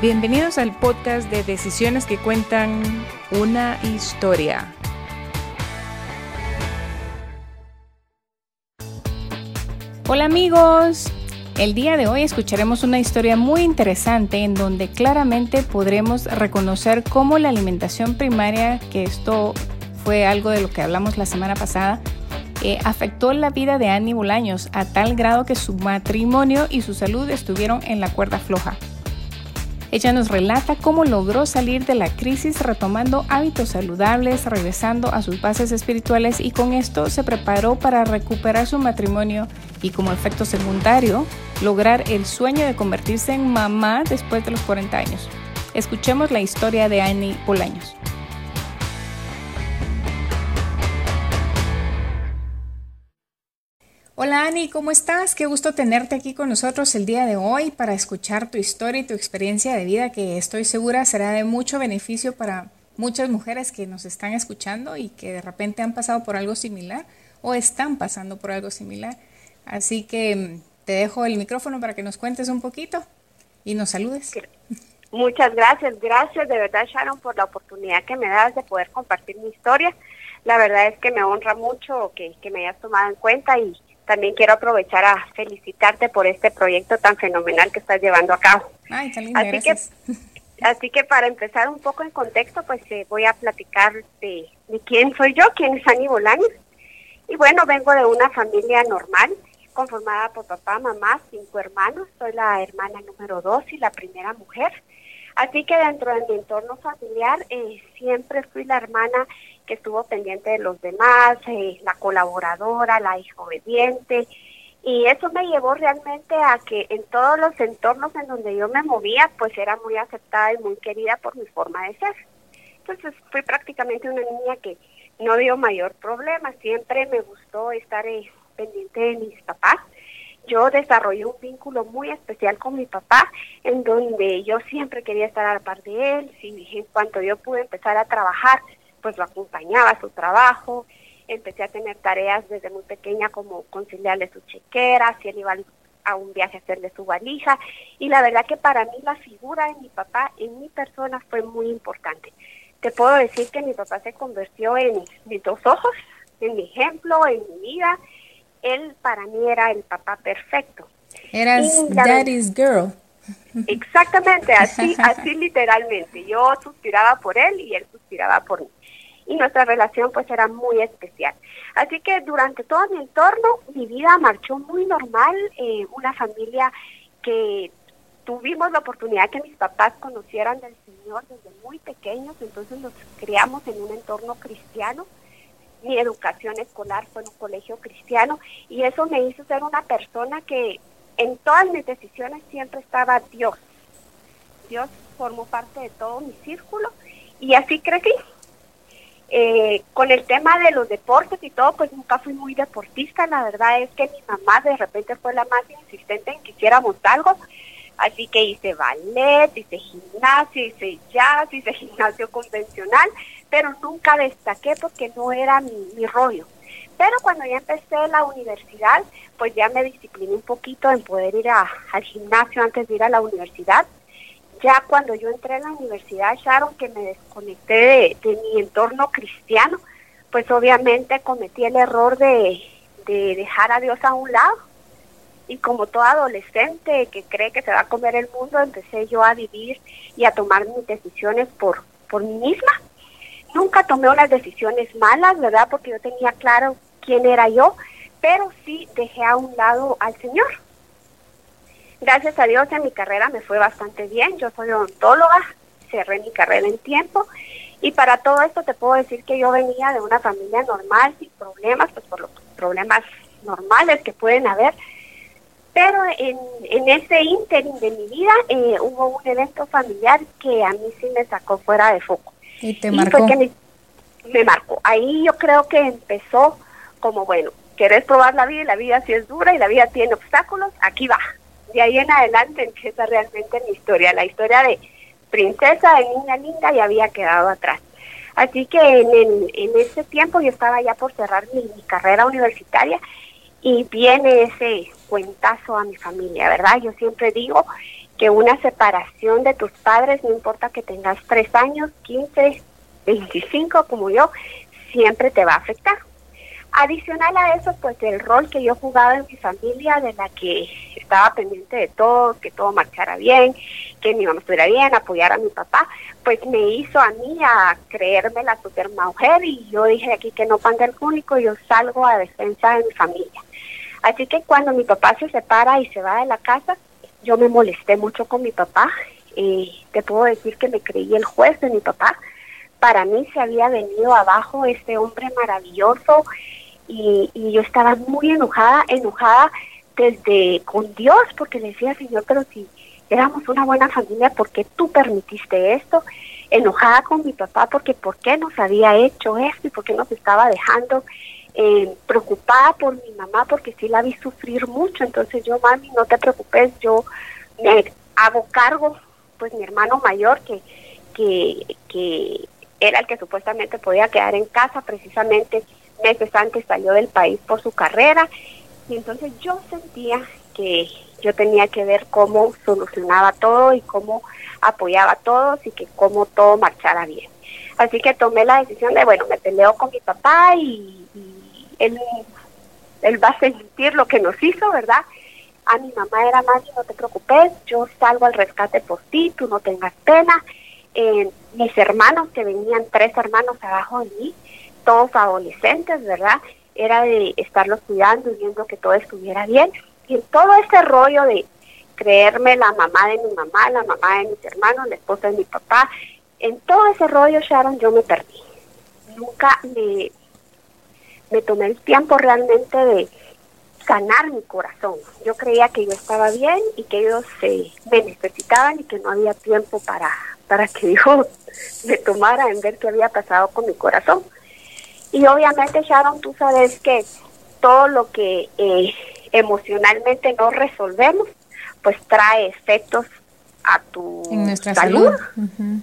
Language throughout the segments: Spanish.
Bienvenidos al podcast de Decisiones que cuentan una historia. Hola amigos, el día de hoy escucharemos una historia muy interesante en donde claramente podremos reconocer cómo la alimentación primaria, que esto fue algo de lo que hablamos la semana pasada, eh, afectó la vida de Annie Bolaños a tal grado que su matrimonio y su salud estuvieron en la cuerda floja. Ella nos relata cómo logró salir de la crisis retomando hábitos saludables, regresando a sus bases espirituales y con esto se preparó para recuperar su matrimonio y como efecto secundario lograr el sueño de convertirse en mamá después de los 40 años. Escuchemos la historia de Annie Bolaños. Hola Ani, ¿cómo estás? Qué gusto tenerte aquí con nosotros el día de hoy para escuchar tu historia y tu experiencia de vida que estoy segura será de mucho beneficio para muchas mujeres que nos están escuchando y que de repente han pasado por algo similar o están pasando por algo similar. Así que mm, te dejo el micrófono para que nos cuentes un poquito y nos saludes. Muchas gracias, gracias de verdad Sharon por la oportunidad que me das de poder compartir mi historia. La verdad es que me honra mucho que, que me hayas tomado en cuenta y, también quiero aprovechar a felicitarte por este proyecto tan fenomenal que estás llevando a cabo. Ay, qué lindo, así que así que para empezar un poco en contexto, pues eh, voy a platicar de, quién soy yo, quién es Ani Bolaños. Y bueno, vengo de una familia normal, conformada por papá, mamá, cinco hermanos. Soy la hermana número dos y la primera mujer. Así que dentro de mi entorno familiar eh, siempre fui la hermana que estuvo pendiente de los demás, eh, la colaboradora, la hija obediente. Y eso me llevó realmente a que en todos los entornos en donde yo me movía, pues era muy aceptada y muy querida por mi forma de ser. Entonces fui prácticamente una niña que no dio mayor problema, siempre me gustó estar eh, pendiente de mis papás. Yo desarrollé un vínculo muy especial con mi papá, en donde yo siempre quería estar a la par de él. Si, en cuanto yo pude empezar a trabajar, pues lo acompañaba a su trabajo, empecé a tener tareas desde muy pequeña como conciliarle su chequera, si él iba a un viaje a hacerle su valija, y la verdad que para mí la figura de mi papá en mi persona fue muy importante. Te puedo decir que mi papá se convirtió en mis dos ojos, en mi ejemplo, en mi vida. Él para mí era el papá perfecto. Eras daddy's girl. Exactamente, así, así literalmente. Yo suspiraba por él y él suspiraba por mí y nuestra relación pues era muy especial. Así que durante todo mi entorno mi vida marchó muy normal, eh, una familia que tuvimos la oportunidad que mis papás conocieran del Señor desde muy pequeños, entonces nos criamos en un entorno cristiano. Mi educación escolar fue en un colegio cristiano y eso me hizo ser una persona que en todas mis decisiones siempre estaba Dios. Dios formó parte de todo mi círculo y así crecí. Eh, con el tema de los deportes y todo, pues nunca fui muy deportista. La verdad es que mi mamá de repente fue la más insistente en que hiciéramos algo. Así que hice ballet, hice gimnasio, hice jazz, hice gimnasio convencional, pero nunca destaqué porque no era mi, rollo. Pero cuando ya empecé la universidad, pues ya me discipliné un poquito en poder ir al gimnasio antes de ir a la universidad ya cuando yo entré en la universidad, Sharon, que me desconecté de, mi entorno cristiano, pues obviamente cometí el error de, dejar a Dios a un lado. Y como toda adolescente que cree que se va a comer el mundo, empecé yo a vivir y a tomar mis decisiones por, por mí misma. Nunca tomé unas decisiones malas, ¿verdad? Porque yo tenía claro quién era yo, pero sí dejé a un lado al Señor. Gracias a Dios en mi carrera me fue bastante bien. Yo soy odontóloga, cerré mi carrera en tiempo y para todo esto te puedo decir que yo venía de una familia normal, sin problemas, pues por los problemas normales que pueden haber. Pero en, en ese ínterin de mi vida eh, hubo un evento familiar que a mí sí me sacó fuera de foco. Y te marcó. me, me marcó. Ahí yo creo que empezó como, bueno, querés probar la vida y la vida sí es dura y la vida tiene obstáculos, aquí va de ahí en adelante empieza realmente mi historia, la historia de princesa, de niña linda y había quedado atrás. Así que en, en ese tiempo yo estaba ya por cerrar mi, carrera universitaria y viene ese cuentazo a mi familia, ¿verdad? Yo siempre digo que una separación de tus padres, no importa que tengas tres años, 15, 25 como yo, siempre te va a afectar. Adicional a eso, pues el rol que yo jugaba en mi familia, de la que estaba pendiente de todo, que todo marchara bien, que mi mamá estuviera bien, apoyar a mi papá, pues me hizo a mí a creerme la super mujer y yo dije aquí que no panda el único, yo salgo a defensa de mi familia. Así que cuando mi papá se separa y se va de la casa, yo me molesté mucho con mi papá. y te puedo decir que me creí el juez de mi papá. Para mí se había venido abajo este hombre maravilloso y, y yo estaba muy enojada, enojada desde con Dios, porque le decía, Señor, pero si éramos una buena familia, ¿por qué tú permitiste esto? Enojada con mi papá porque por qué nos había hecho esto y por qué nos estaba dejando. Eh, preocupada por mi mamá porque sí la vi sufrir mucho, entonces yo, mami, no te preocupes, yo me hago cargo, pues mi hermano mayor que, que, que era el que supuestamente podía quedar en casa, precisamente meses antes salió del país por su carrera, y entonces yo sentía que yo tenía que ver cómo solucionaba todo y cómo apoyaba a todos y que cómo todo marchara bien. Así que tomé la decisión de, bueno, me peleo con mi papá y él, va a sentir lo que nos hizo, ¿verdad? A mi mamá era más, no te preocupes, yo salgo al rescate por ti, tú no tengas pena. Mis hermanos, que venían tres hermanos abajo de mí, todos adolescentes, ¿verdad? Era de estarlos cuidando y viendo que todo estuviera bien. Y todo ese rollo de creerme la mamá de mi mamá, la mamá de mis hermanos, la esposa de mi papá, en todo ese rollo, Sharon, yo me perdí. Nunca me, me tomé el tiempo realmente de sanar mi corazón. Yo creía que yo estaba bien y que ellos se me necesitaban y que no había tiempo para, para que Dios me tomara en ver qué había pasado con mi corazón. Y obviamente, Sharon, tú sabes que todo lo que eh, emocionalmente no resolvemos, pues trae efectos a tu salud,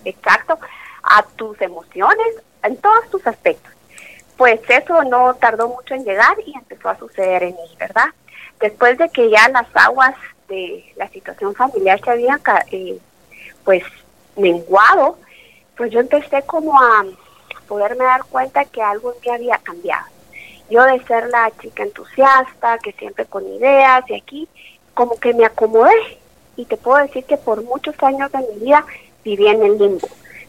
exacto, a tus emociones, en todos tus aspectos pues eso no tardó mucho en llegar y empezó a suceder en mí, ¿verdad? Después de que ya las aguas de la situación familiar se habían eh, pues menguado, pues yo empecé como a poderme dar cuenta que algo en mí había cambiado. Yo de ser la chica entusiasta, que siempre con ideas y aquí, como que me acomodé. Y te puedo decir que por muchos años de mi vida viví en el limbo.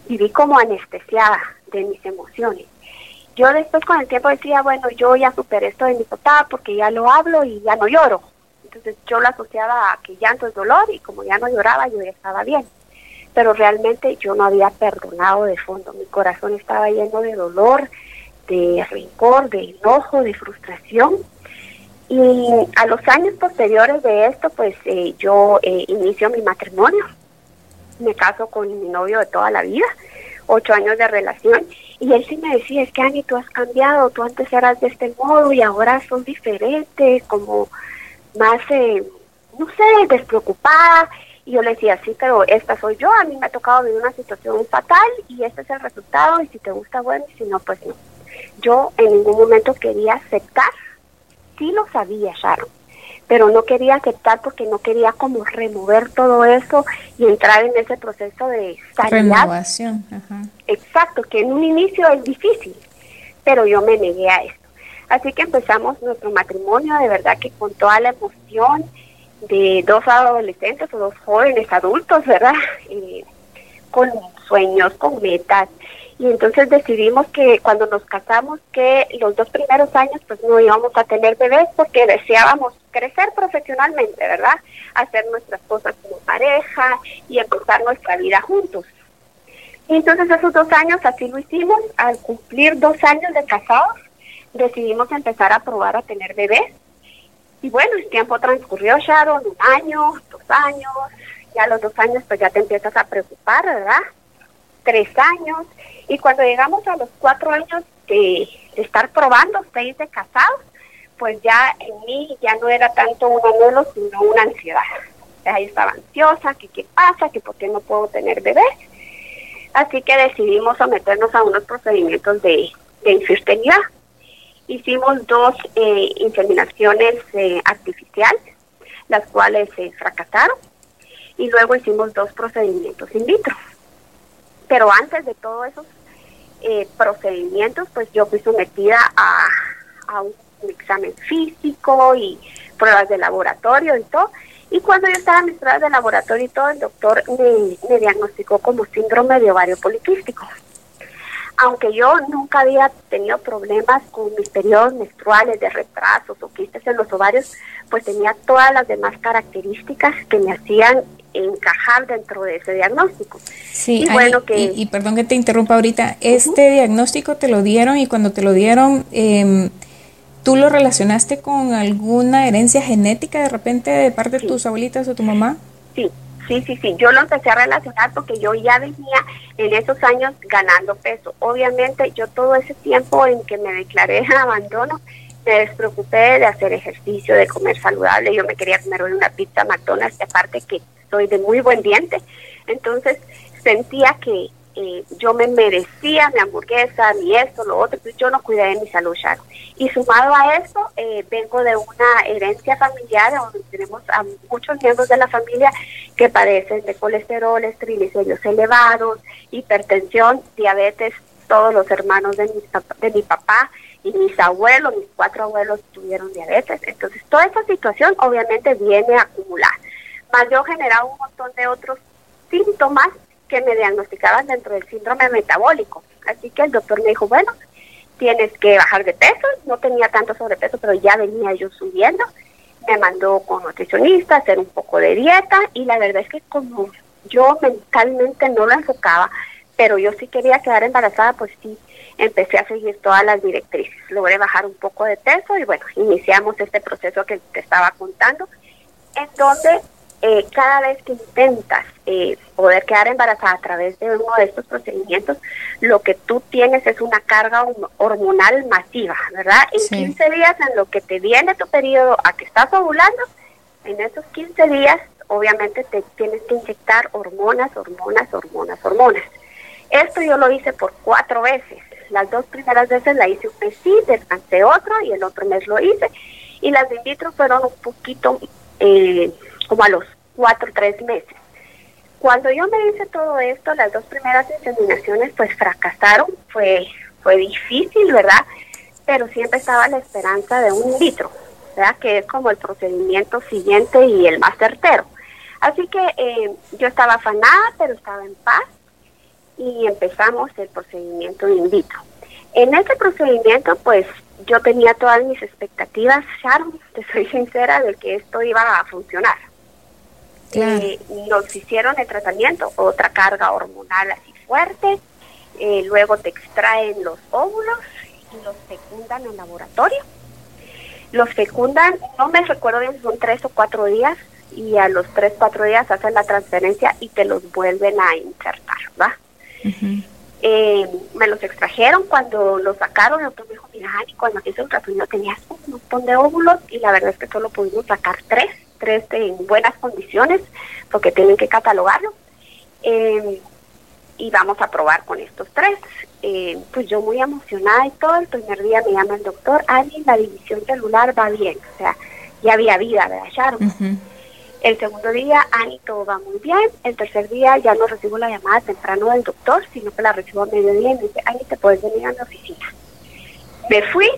Viví como anestesiada de mis emociones yo después con el tiempo decía, bueno, yo ya superé esto de mi papá porque ya lo hablo y ya no lloro. Entonces yo lo asociaba a que llanto es dolor y como ya no lloraba yo ya estaba bien. Pero realmente yo no había perdonado de fondo. Mi corazón estaba lleno de dolor, de rencor, de enojo, de frustración. Y a los años posteriores de esto, pues eh, yo eh, inicio mi matrimonio. Me caso con mi novio de toda la vida, ocho años de relación y él sí me decía, es que Ani, tú has cambiado, tú antes eras de este modo y ahora son diferentes, como más, eh, no sé, despreocupada. Y yo le decía, sí, pero esta soy yo, a mí me ha tocado vivir una situación fatal y este es el resultado y si te gusta, bueno, y si no, pues no. Yo en ningún momento quería aceptar, sí lo sabía, Sharon, pero no quería aceptar porque no quería como remover todo eso y entrar en ese proceso de sanidad. Renovación. Exacto, que en un inicio es difícil, pero yo me negué a esto. Así que empezamos nuestro matrimonio de verdad que con toda la emoción de dos adolescentes o dos jóvenes adultos, ¿verdad? Eh, con sueños, con metas, y entonces decidimos que cuando nos casamos que los dos primeros años pues no íbamos a tener bebés porque deseábamos crecer profesionalmente, ¿verdad? Hacer nuestras cosas como pareja y empezar nuestra vida juntos. Y entonces esos dos años así lo hicimos. Al cumplir dos años de casados decidimos empezar a probar a tener bebés. Y bueno, el tiempo transcurrió, Sharon, un año, dos años. Ya los dos años pues ya te empiezas a preocupar, ¿verdad? Tres años y cuando llegamos a los cuatro años de, estar probando, seis de casados, pues ya en mí ya no era tanto un anhelo, sino una ansiedad. Ahí estaba ansiosa, que qué pasa, que por qué no puedo tener bebés. Así que decidimos someternos a unos procedimientos de, de infertilidad. Hicimos dos eh, inseminaciones eh, artificiales, las cuales se fracasaron. y luego hicimos dos procedimientos in vitro. Pero antes de todos esos eh, procedimientos, pues yo fui sometida a, un, examen físico y pruebas de laboratorio y todo. Y cuando yo estaba en mis pruebas de laboratorio y todo, el doctor me, me diagnosticó como síndrome de ovario poliquístico aunque yo nunca había tenido problemas con mis periodos menstruales de retrasos o quistes en los ovarios, pues tenía todas las demás características que me hacían encajar dentro de ese diagnóstico. Sí, y, bueno, que, y, perdón que te interrumpa ahorita, este diagnóstico te lo dieron y cuando te lo dieron, eh, ¿tú lo relacionaste con alguna herencia genética de repente de parte de tus abuelitas o tu mamá? Sí, Sí, sí, sí, yo lo empecé a relacionar porque yo ya venía en esos años ganando peso. Obviamente yo todo ese tiempo en que me declaré en abandono, me despreocupé de hacer ejercicio, de comer saludable. Yo me quería comer una pizza McDonald's, aparte que soy de muy buen diente. Entonces sentía que eh, yo me merecía mi hamburguesa, mi esto, lo otro, pues yo no cuidé de mi salud. Y sumado a eso, eh, vengo de una herencia familiar donde tenemos a muchos miembros de la familia que padecen de colesterol, triglicéridos elevados, hipertensión, diabetes, todos los hermanos de mi, de mi papá y mis abuelos, mis cuatro abuelos tuvieron diabetes. Entonces, toda esta situación obviamente viene a acumular. Más yo generaba un montón de otros síntomas que me diagnosticaban dentro del síndrome metabólico. Así que el doctor me dijo, bueno, tienes que bajar de peso. No tenía tanto sobrepeso, pero ya venía yo subiendo. Me mandó con nutricionista, hacer un poco de dieta y la verdad es que como yo mentalmente no lo enfocaba, pero yo sí quería quedar embarazada, pues sí, empecé a seguir todas las directrices. Logré bajar un poco de peso y bueno, iniciamos este proceso que te estaba contando, en eh, cada vez que intentas eh, poder quedar embarazada a través de uno de estos procedimientos, lo que tú tienes es una carga hormonal masiva, ¿verdad? En 15 días en lo que te viene tu periodo a que estás ovulando, en esos 15 días obviamente te tienes que inyectar hormonas, hormonas, hormonas, hormonas. Esto yo lo hice por cuatro veces. Las dos primeras veces la hice un mes sí, descansé otro y el otro mes lo hice. Y las de in vitro fueron un poquito eh, como a los cuatro o tres meses. Cuando yo me hice todo esto, las dos primeras inseminaciones pues fracasaron, fue, fue difícil, ¿verdad? Pero siempre estaba la esperanza de un in vitro, ¿verdad? Que es como el procedimiento siguiente y el más certero. Así que eh, yo estaba afanada, pero estaba en paz y empezamos el procedimiento in vitro. En este procedimiento, pues yo tenía todas mis expectativas, Sharon, te soy sincera, de que esto iba a funcionar. Eh, nos hicieron el tratamiento, otra carga hormonal así fuerte, eh, luego te extraen los óvulos y los fecundan en laboratorio. Los fecundan, no me recuerdo bien, son tres o cuatro días y a los tres, cuatro días hacen la transferencia y te los vuelven a insertar, ¿va? Eh, me los extrajeron cuando los sacaron, el doctor me dijo, mira, cuando hice el tratamiento tenías un montón de óvulos y la verdad es que solo pudimos sacar tres, tres en buenas condiciones, porque tienen que catalogarlo. Eh, y vamos a probar con estos tres. Eh, pues yo muy emocionada y todo, el primer día me llama el doctor, Ani, la división celular va bien, o sea, ya había vida, ¿verdad, Sharon? El segundo día, Ani, todo va muy bien. El tercer día ya no recibo la llamada temprano del doctor, sino que la recibo a mediodía y me dice, Ani, te puedes venir a mi oficina. Me fui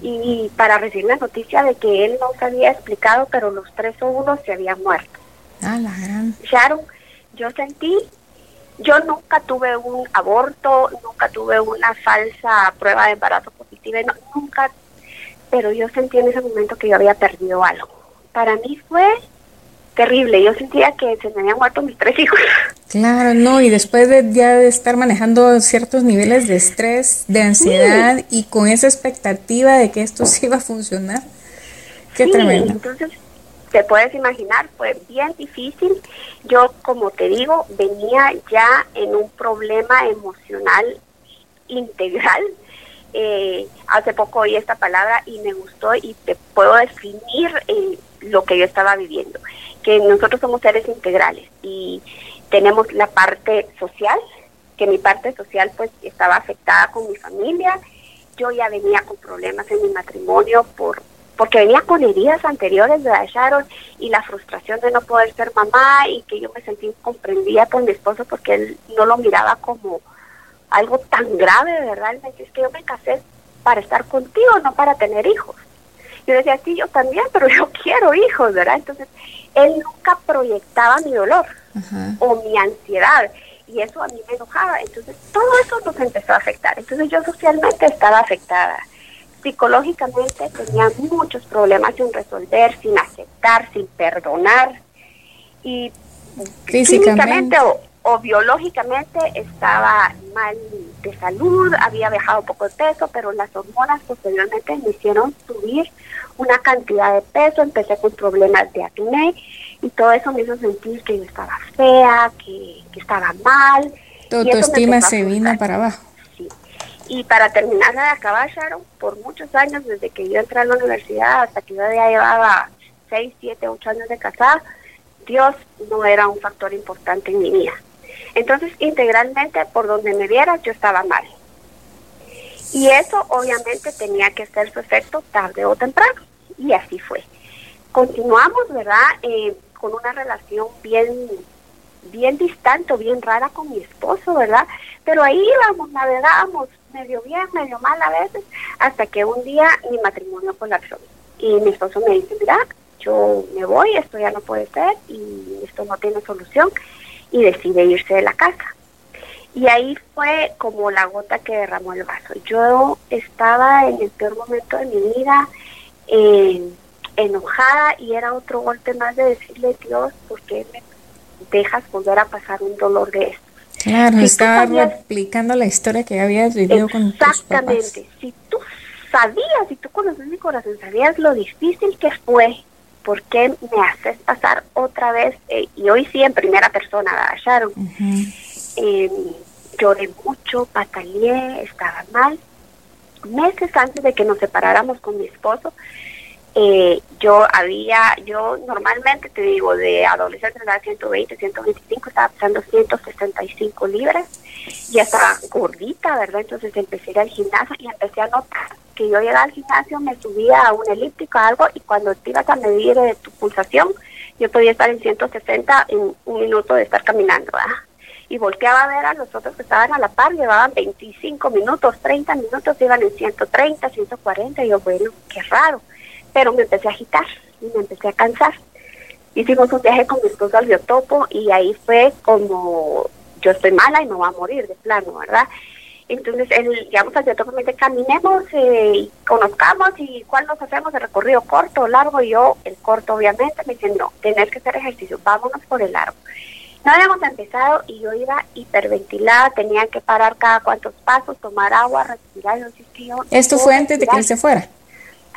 y para recibir la noticia de que él no se había explicado, pero los tres óvulos se habían muerto. Ah, la gran. Sharon, yo sentí, yo nunca tuve un aborto, nunca tuve una falsa prueba de embarazo positiva, nunca, pero yo sentí en ese momento que yo había perdido algo. Para mí fue terrible. Yo sentía que se me habían muerto mis tres hijos. Claro, no, y después de ya de estar manejando ciertos niveles de estrés, de ansiedad y con esa expectativa de que esto sí iba a funcionar, qué tremendo. Entonces, te puedes imaginar, fue bien difícil. Yo, como te digo, venía ya en un problema emocional integral. Eh, hace poco oí esta palabra y me gustó y te puedo definir eh, lo que yo estaba viviendo que nosotros somos seres integrales y tenemos la parte social, que mi parte social pues estaba afectada con mi familia. Yo ya venía con problemas en mi matrimonio por porque venía con heridas anteriores de Sharon y la frustración de no poder ser mamá y que yo me sentí incomprendida por mi esposo porque él no lo miraba como algo tan grave, ¿verdad? Él me decía, es que yo me casé para estar contigo, no para tener hijos. Yo decía, sí, yo también, pero yo quiero hijos, ¿verdad? Entonces, él nunca proyectaba mi dolor o mi ansiedad y eso a mí me enojaba. Entonces, todo eso nos empezó a afectar. Entonces, yo socialmente estaba afectada. Psicológicamente tenía muchos problemas sin resolver, sin aceptar, sin perdonar. Y físicamente o biológicamente estaba mal de salud, había dejado poco de peso, pero las hormonas posteriormente me hicieron subir una cantidad de peso, empecé con problemas de acné y todo eso me hizo sentir que yo estaba fea, que, estaba mal. Tu autoestima se vino para abajo. Sí. Y para terminar de acabar, Sharon, por muchos años, desde que yo entré a la universidad hasta que yo ya llevaba 6, 7, 8 años de casada, Dios no era un factor importante en mi vida. Entonces, integralmente, por donde me vieras, yo estaba mal. Y eso obviamente tenía que ser su efecto tarde o temprano. Y así fue. Continuamos, ¿verdad? Eh, con una relación bien, bien distante, bien rara con mi esposo, ¿verdad? Pero ahí íbamos, navegábamos, medio bien, medio mal a veces, hasta que un día mi matrimonio colapsó. Y mi esposo me dice, mira, yo me voy, esto ya no puede ser y esto no tiene solución y decide irse de la casa. Y ahí fue como la gota que derramó el vaso. Yo estaba en el peor momento de mi vida, eh, enojada, y era otro golpe más de decirle, Dios, ¿por qué me dejas volver a pasar un dolor de esto? Claro, estaba explicando la historia que habías vivido con tus papás. Exactamente. Si tú sabías, si tú conoces mi corazón, sabías lo difícil que fue ¿por qué me haces pasar otra vez? Eh, y hoy sí en primera persona, Sharon. Em, lloré mucho, pataleé, estaba mal. Meses antes de que nos separáramos con mi esposo, eh, yo había, yo normalmente te digo, de adolescente era 120, 125, estaba pesando 165 libras, ya estaba gordita, ¿verdad? Entonces empecé a ir al gimnasio y empecé a notar que yo llegaba al gimnasio, me subía a un elíptico, algo, y cuando te ibas a medir tu pulsación, yo podía estar en 160 en un minuto de estar caminando, ¿verdad? Y volteaba a ver a los otros que estaban a la par, llevaban 25 minutos, 30 minutos, iban en 130, 140, y yo, bueno, qué raro. Pero me empecé a agitar y me empecé a cansar. Hicimos un viaje con mi esposo al biotopo y ahí fue como yo estoy mala y me voy a morir de plano, ¿verdad? Entonces, él, llegamos al dice, caminemos eh, y conozcamos y cuál nos hacemos el recorrido corto o largo. Y yo, el corto, obviamente, me dice, no, tenés que hacer ejercicio, vámonos por el largo. No habíamos empezado y yo iba hiperventilada, tenía que parar cada cuantos pasos, tomar agua, respirar. Yo, ¿Esto fue antes de que él se fuera?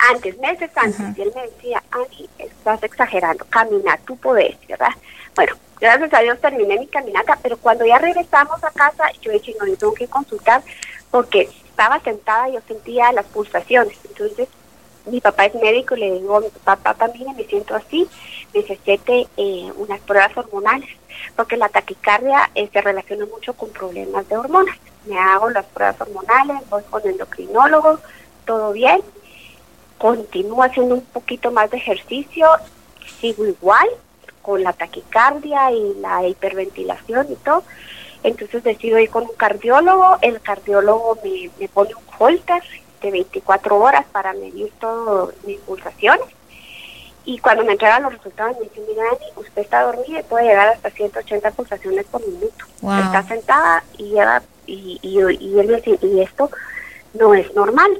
Antes, meses antes. Y él me decía, Ani, estás exagerando, camina, tú podés, ¿verdad? Bueno, Gracias a Dios terminé mi caminata, pero cuando ya regresamos a casa, yo dije, no, yo tengo que consultar porque estaba sentada y yo sentía las pulsaciones. Entonces, mi papá es médico y le digo, mi papá también me siento así, necesite eh, unas pruebas hormonales, porque la taquicardia eh, se relaciona mucho con problemas de hormonas. Me hago las pruebas hormonales, voy con endocrinólogo, todo bien, continúo haciendo un poquito más de ejercicio, sigo igual, con la taquicardia y la hiperventilación y todo. Entonces decido ir con un cardiólogo, el cardiólogo me, me pone un holter de 24 horas para medir todas mis pulsaciones. Y cuando me entregan los resultados me dice, mira, usted está dormida y puede llegar hasta 180 pulsaciones por minuto. Está sentada y lleva, y, y, y él me dice, y esto no es normal.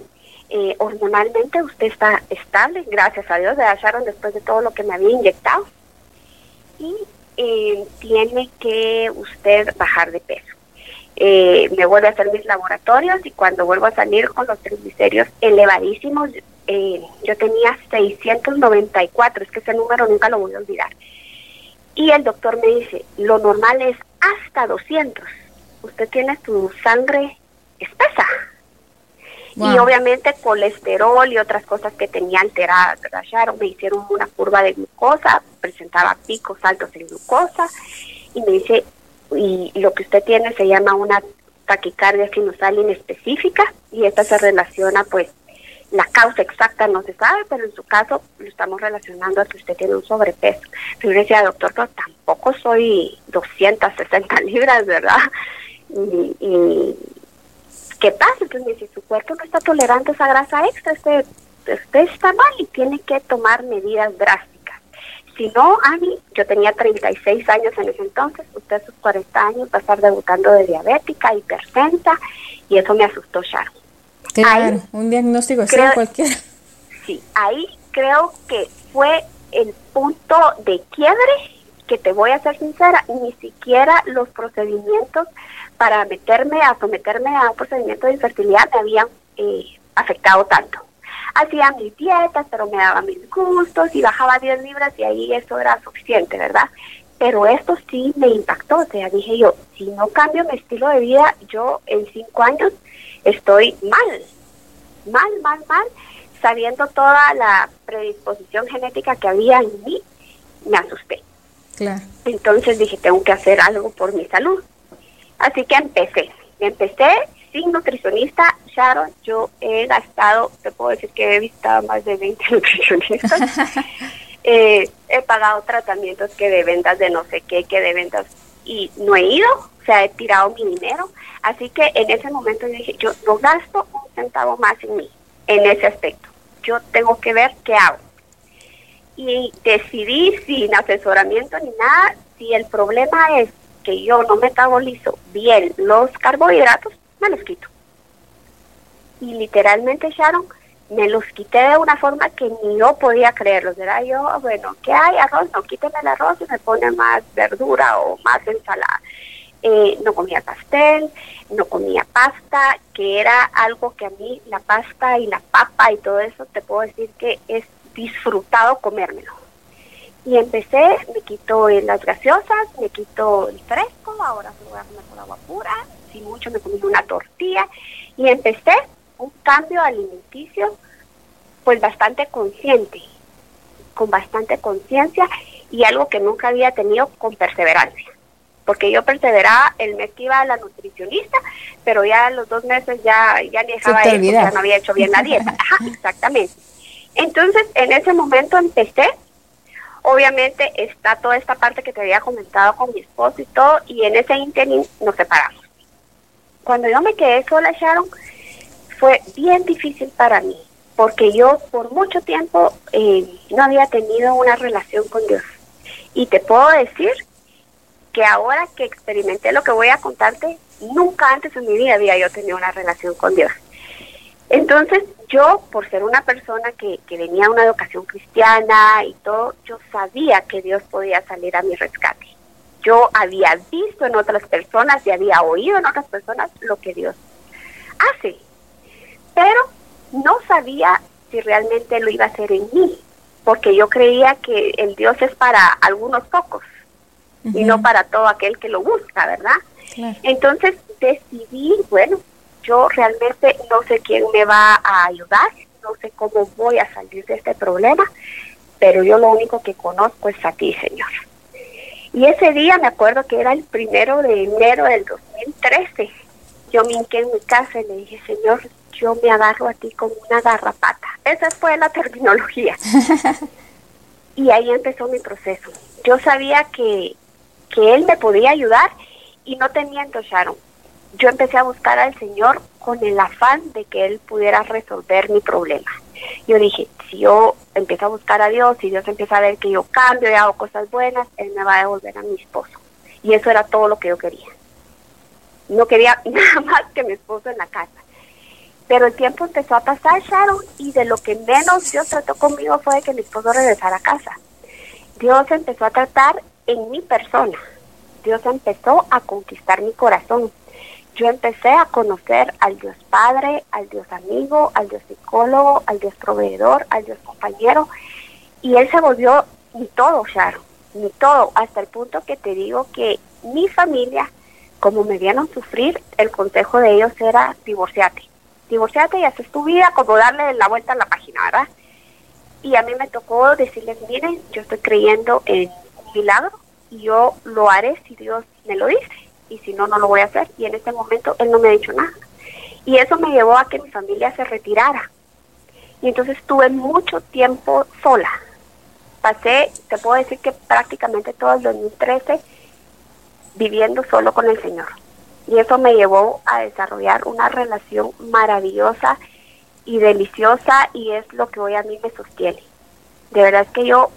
Eh, hormonalmente usted está estable, gracias a Dios, le acharon después de todo lo que me había inyectado y eh, tiene que usted bajar de peso. Eh, me vuelve a hacer mis laboratorios y cuando vuelvo a salir con los triglicéridos elevadísimos, eh, yo tenía 694, es que ese número nunca lo voy a olvidar. Y el doctor me dice, lo normal es hasta 200. Usted tiene su sangre espesa, y obviamente colesterol y otras cosas que tenía alteradas. Me hicieron una curva de glucosa, presentaba picos altos en glucosa y me dice, y lo que usted tiene se llama una taquicardia sinusal inespecífica y esta se relaciona pues la causa exacta no se sabe, pero en su caso lo estamos relacionando a que usted tiene un sobrepeso. Pero yo decía, doctor, pero tampoco soy 260 libras, ¿verdad? Y, ¿qué pasa? Entonces dice, su cuerpo no está tolerando esa grasa extra, usted, usted está mal y tiene que tomar medidas drásticas. Si no, Ani, yo tenía 36 años en ese entonces, usted a sus 40 años va a estar debutando de diabética, hipertensa, y eso me asustó, Sharon. Claro, un diagnóstico así cualquiera. Sí, ahí creo que fue el punto de quiebre que te voy a ser sincera, ni siquiera los procedimientos para meterme a someterme a un procedimiento de infertilidad me habían eh, afectado tanto. Hacía mis dietas, pero me daba mis gustos y bajaba 10 libras y ahí eso era suficiente, ¿verdad? Pero esto sí me impactó, o sea, dije yo, si no cambio mi estilo de vida, yo en cinco años estoy mal, mal, mal, mal, sabiendo toda la predisposición genética que había en mí, me asusté. Claro. Entonces dije, tengo que hacer algo por mi salud. Así que empecé. Empecé sin nutricionista. Sharon, yo he gastado, te puedo decir que he visitado más de 20 nutricionistas. Eh, he pagado tratamientos que de ventas de no sé qué, que de ventas y no he ido, o sea, he tirado mi dinero. Así que en ese momento yo dije, yo no gasto un centavo más en mí, en ese aspecto. Yo tengo que ver qué hago. Y decidí sin asesoramiento ni nada, si el problema es que yo no metabolizo bien los carbohidratos, me los quito. Y literalmente, Sharon, me los quité de una forma que ni yo podía creerlos. Era yo, bueno, ¿qué hay? Arroz, no, quíteme el arroz y me pone más verdura o más ensalada. Eh, no comía pastel, no comía pasta, que era algo que a mí la pasta y la papa y todo eso, te puedo decir que es disfrutado comérmelo. Y empecé, me quito las gaseosas, me quito el fresco, ahora se voy a comer con agua pura, si mucho me comí una tortilla y empecé un cambio alimenticio pues bastante consciente, con bastante conciencia y algo que nunca había tenido con perseverancia. Porque yo perseveraba el mes que iba a la nutricionista, pero ya los dos meses ya, ya dejaba eso, ya no había hecho bien la dieta. Ajá, exactamente. Entonces, en ese momento empecé Obviamente está toda esta parte que te había comentado con mi esposo y todo, y en ese interín nos separamos. Cuando yo me quedé sola, Sharon, fue bien difícil para mí, porque yo por mucho tiempo eh, no había tenido una relación con Dios. Y te puedo decir que ahora que experimenté lo que voy a contarte, nunca antes en mi vida había yo tenido una relación con Dios. Entonces, yo, por ser una persona que, que venía de una educación cristiana y todo, yo sabía que Dios podía salir a mi rescate. Yo había visto en otras personas y había oído en otras personas lo que Dios hace, pero no sabía si realmente lo iba a hacer en mí, porque yo creía que el Dios es para algunos pocos y no para todo aquel que lo busca, ¿verdad? Entonces decidí, bueno, yo realmente no sé quién me va a ayudar, no sé cómo voy a salir de este problema, pero yo lo único que conozco es a ti, Señor. Y ese día me acuerdo que era el primero de enero del 2013. Yo me hinqué en mi casa y le dije, Señor, yo me agarro a ti como una garrapata. Esa fue la terminología. y ahí empezó mi proceso. Yo sabía que, que Él me podía ayudar y no te miento, Sharon yo empecé a buscar al Señor con el afán de que Él pudiera resolver mi problema. Yo dije, si yo empiezo a buscar a Dios, si Dios empieza a ver que yo cambio y hago cosas buenas, Él me va a devolver a mi esposo. Y eso era todo lo que yo quería. No quería nada más que mi esposo en la casa. Pero el tiempo empezó a pasar, Sharon, y de lo que menos Dios trató conmigo fue que mi esposo regresara a casa. Dios empezó a tratar en mi persona. Dios empezó a conquistar mi corazón yo empecé a conocer al Dios Padre, al Dios amigo, al Dios psicólogo, al Dios proveedor, al Dios compañero, y Él se volvió mi todo, Sharon, mi todo, hasta el punto que te digo que mi familia, como me vieron sufrir, el consejo de ellos era divorciate, divorciate y haces tu vida, como darle la vuelta a la página, ¿verdad? Y a mí me tocó decirles, miren, yo estoy creyendo en un milagro y yo lo haré si Dios me lo dice y si no, no lo voy a hacer. Y en este momento él no me ha dicho nada. Y eso me llevó a que mi familia se retirara. Y entonces estuve mucho tiempo sola. Pasé, te puedo decir que prácticamente todo el 2013 viviendo solo con el Señor. Y eso me llevó a desarrollar una relación maravillosa y deliciosa y es lo que hoy a mí me sostiene. De verdad es que yo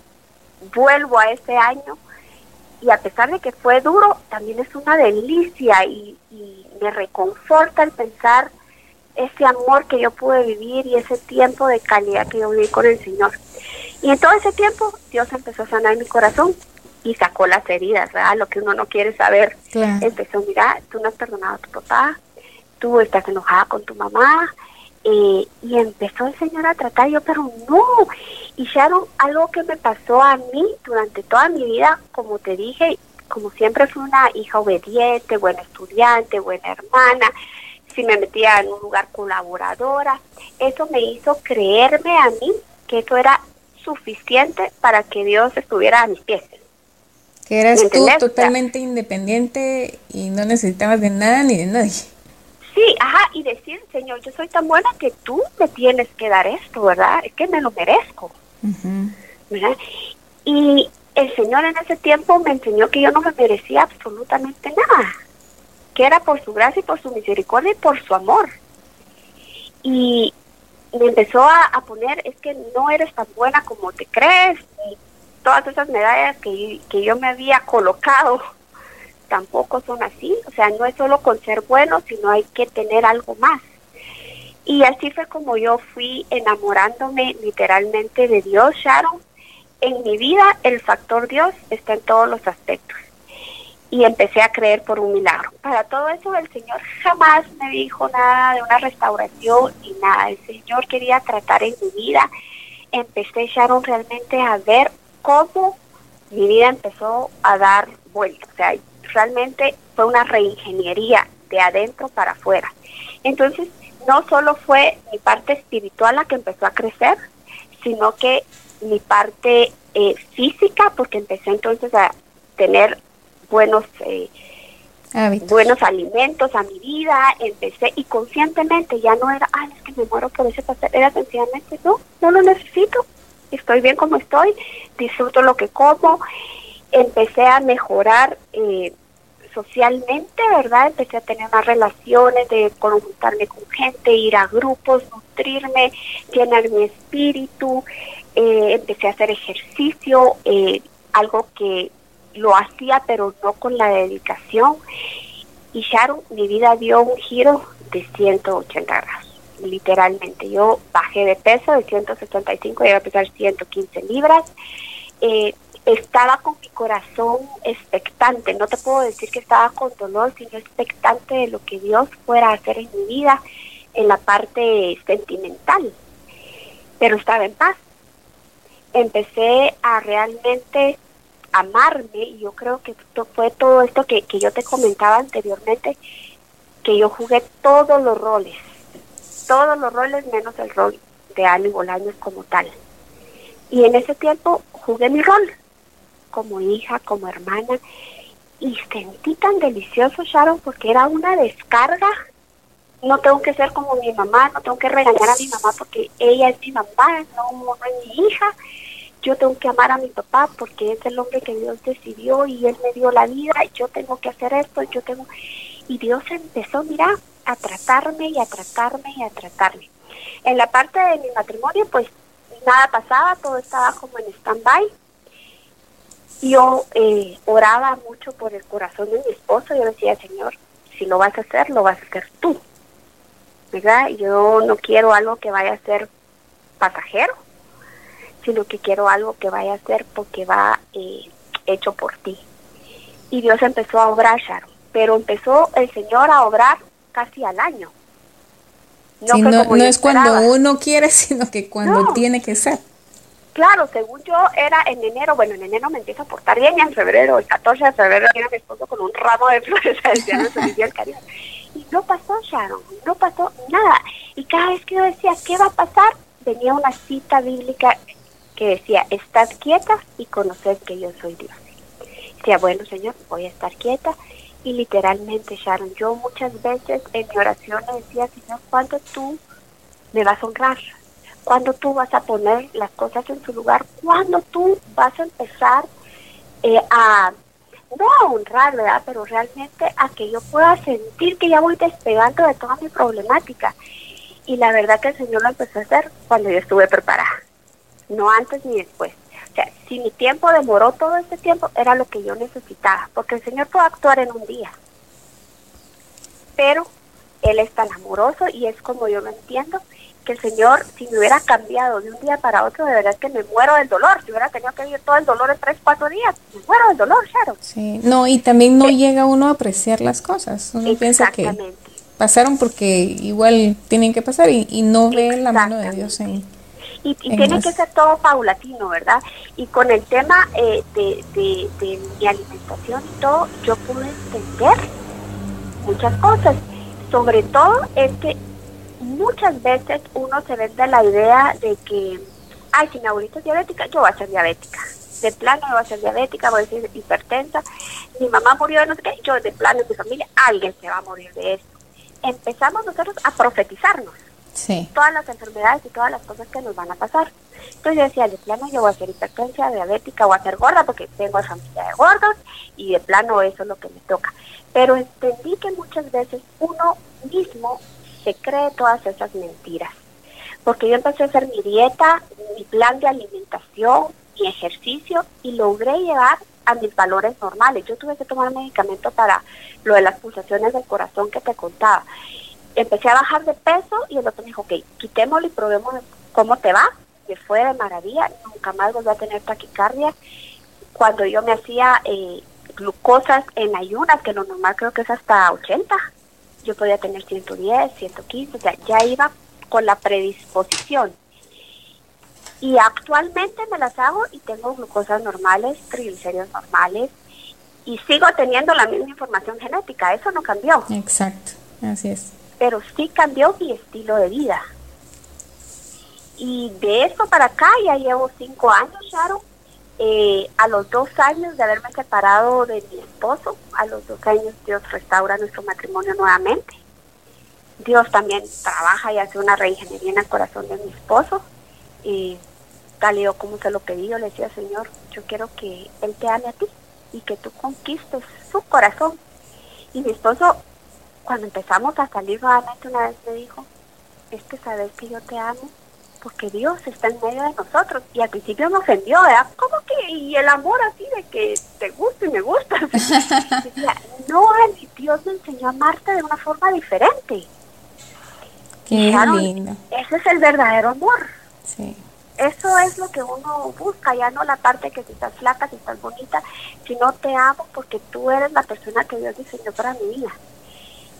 vuelvo a ese año y a pesar de que fue duro, también es una delicia y, me reconforta el pensar ese amor que yo pude vivir y ese tiempo de calidad que yo viví con el Señor. Y en todo ese tiempo Dios empezó a sanar mi corazón y sacó las heridas, ¿verdad? Lo que uno no quiere saber. Empezó, mira, tú no has perdonado a tu papá, tú estás enojada con tu mamá, eh, y empezó el Señor a tratar yo, pero no. Y Sharon, algo que me pasó a mí durante toda mi vida, como te dije, como siempre fui una hija obediente, buena estudiante, buena hermana, si me metía en un lugar colaboradora, eso me hizo creerme a mí que eso era suficiente para que Dios estuviera a mis pies. Que eras tú totalmente independiente y no necesitabas de nada ni de nadie. Sí, ajá, y decir, Señor, yo soy tan buena que tú me tienes que dar esto, ¿verdad? Es que me lo merezco. ¿verdad? Y el Señor en ese tiempo me enseñó que yo no me merecía absolutamente nada, que era por su gracia y por su misericordia y por su amor. Y me empezó a, a poner, es que no eres tan buena como te crees, y todas esas medallas que, que yo me había colocado tampoco son así, o sea, no es solo con ser bueno, sino hay que tener algo más. Y así fue como yo fui enamorándome literalmente de Dios, Sharon. En mi vida el factor Dios está en todos los aspectos. Y empecé a creer por un milagro. Para todo eso el Señor jamás me dijo nada de una restauración ni nada. El Señor quería tratar en mi vida. Empecé, Sharon, realmente a ver cómo mi vida empezó a dar vueltas. O sea, realmente fue una reingeniería de adentro para afuera. Entonces, no solo fue mi parte espiritual la que empezó a crecer, sino que mi parte eh, física, porque empecé entonces a tener buenos eh, buenos alimentos a mi vida, empecé y conscientemente ya no era, ay, es que me muero por ese pastel, era sencillamente, no, no lo necesito, estoy bien como estoy, disfruto lo que como, empecé a mejorar eh, socialmente, ¿verdad? Empecé a tener más relaciones, de conjuntarme con gente, ir a grupos, nutrirme, llenar mi espíritu, eh, empecé a hacer ejercicio, eh, algo que lo hacía pero no con la dedicación. Y Sharon, mi vida dio un giro de 180 grados, literalmente. Yo bajé de peso de 175, llegué a pesar 115 libras. Eh, estaba con mi corazón expectante, no te puedo decir que estaba con dolor, sino expectante de lo que Dios fuera a hacer en mi vida en la parte sentimental, pero estaba en paz. Empecé a realmente amarme y yo creo que fue todo esto que, que yo te comentaba anteriormente, que yo jugué todos los roles, todos los roles menos el rol de Ani Bolaños como tal. Y en ese tiempo jugué mi rol, como hija, como hermana. Y sentí tan delicioso, Sharon, porque era una descarga. No tengo que ser como mi mamá, no tengo que regañar a mi mamá porque ella es mi mamá, no, es mi hija. Yo tengo que amar a mi papá porque es el hombre que Dios decidió y él me dio la vida yo tengo que hacer esto, yo tengo... Y Dios empezó, mira, a tratarme y a tratarme y a tratarme. En la parte de mi matrimonio, pues nada pasaba, todo estaba como en stand-by yo eh, oraba mucho por el corazón de mi esposo. Yo decía, Señor, si lo vas a hacer, lo vas a hacer tú. ¿Verdad? Yo no quiero algo que vaya a ser pasajero, sino que quiero algo que vaya a ser porque va eh, hecho por ti. Y Dios empezó a obrar, Sharon. Pero empezó el Señor a obrar casi al año. No, no, es cuando uno quiere, sino que cuando tiene que ser. Claro, según yo era en enero, bueno, en enero me empiezo a portar bien y en febrero, el 14 de febrero, viene mi esposo con un ramo de flores cariño. Y no pasó, Sharon, no pasó nada. Y cada vez que yo decía, ¿qué va a pasar? Venía una cita bíblica que decía, estad quieta y conoced que yo soy Dios. Decía, bueno, Señor, voy a estar quieta. Y literalmente, Sharon, yo muchas veces en mi oración le decía, Señor, ¿cuándo tú me vas a honrar? Cuando tú vas a poner las cosas en su lugar, cuando tú vas a empezar eh, a, no a honrar, ¿verdad? Pero realmente a que yo pueda sentir que ya voy despegando de toda mi problemática. Y la verdad que el Señor lo empezó a hacer cuando yo estuve preparada, no antes ni después. O sea, si mi tiempo demoró todo este tiempo, era lo que yo necesitaba, porque el Señor puede actuar en un día. Pero Él es tan amoroso y es como yo lo entiendo, que el Señor, si me hubiera cambiado de un día para otro, de verdad que me muero del dolor. Si hubiera tenido que vivir todo el dolor en tres, cuatro días, me muero del dolor, claro. Sí, no, y también no llega uno a apreciar las cosas. Uno piensa que pasaron porque igual tienen que pasar y, no ve la mano de Dios en... Y, tiene que ser todo paulatino, ¿verdad? Y con el tema eh, de, de, de mi alimentación y todo, yo pude entender muchas cosas. Sobre todo es que muchas veces uno se vende la idea de que, ay, si mi abuelita es diabética, yo voy a ser diabética. De plano yo voy a ser diabética, voy a ser hipertensa. Mi mamá murió de no sé qué, yo de plano en mi familia, alguien se va a morir de esto. Empezamos nosotros a profetizarnos. Sí. Todas las enfermedades y todas las cosas que nos van a pasar. Entonces yo decía, de plano yo voy a ser hipertensa, diabética, voy a ser gorda porque tengo familia de gordos y de plano eso es lo que me toca. Pero entendí que muchas veces uno mismo se cree todas esas mentiras. Porque yo empecé a hacer mi dieta, mi plan de alimentación, mi ejercicio y logré llegar a mis valores normales. Yo tuve que tomar medicamento para lo de las pulsaciones del corazón que te contaba. Empecé a bajar de peso y el otro me dijo, ok, quitémoslo y probemos cómo te va. Me fue de maravilla, nunca más volví a tener taquicardia. Cuando yo me hacía eh, glucosas en ayunas, que lo normal creo que es hasta 80, yo podía tener 110, 115, o sea, ya iba con la predisposición. Y actualmente me las hago y tengo glucosas normales, triglicéridos normales y sigo teniendo la misma información genética, eso no cambió. Exacto, así es. Pero sí cambió mi estilo de vida. Y de eso para acá ya llevo cinco años, Sharon, eh, a los dos años de haberme separado de mi esposo, a los dos años Dios restaura nuestro matrimonio nuevamente. Dios también trabaja y hace una reingeniería en el corazón de mi esposo. Y y como se lo pedí, yo le decía, Señor, yo quiero que Él te ame a ti y que tú conquistes su corazón. Y mi esposo, cuando empezamos a salir nuevamente, una vez me dijo, es que sabes que yo te amo porque Dios está en medio de nosotros. Y al principio me ofendió, ¿verdad? ¿Cómo que? Y el amor así de que te gusta y me gusta. no, Dios me enseñó a amarte de una forma diferente. Qué lindo. Ese es el verdadero amor. Sí. Eso es lo que uno busca, ya no la parte que si estás flaca, si estás bonita, sino te amo porque tú eres la persona que Dios diseñó para mi vida.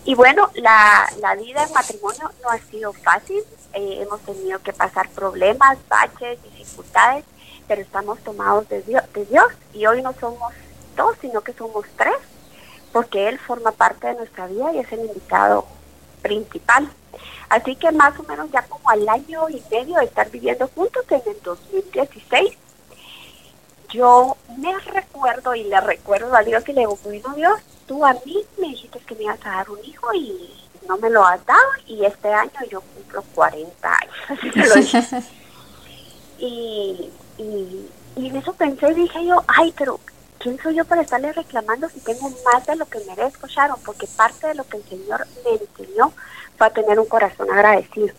Y bueno, la, la vida en matrimonio no ha sido fácil, eh, hemos tenido que pasar problemas, baches, dificultades, pero estamos tomados de Dios, de Dios y hoy no somos dos, sino que somos tres, porque Él forma parte de nuestra vida y es el invitado principal. Así que más o menos ya como al año y medio de estar viviendo juntos en el 2016, yo me recuerdo y le recuerdo a Dios y le digo, bueno Dios, tú a mí me dijiste que me ibas a dar un hijo y no me lo has dado y este año yo cumplo 40 años, y, y, y en eso pensé y dije yo, ay, pero ¿quién soy yo para estarle reclamando si tengo más de lo que merezco, Sharon? Porque parte de lo que el Señor me enseñó fue a tener un corazón agradecido.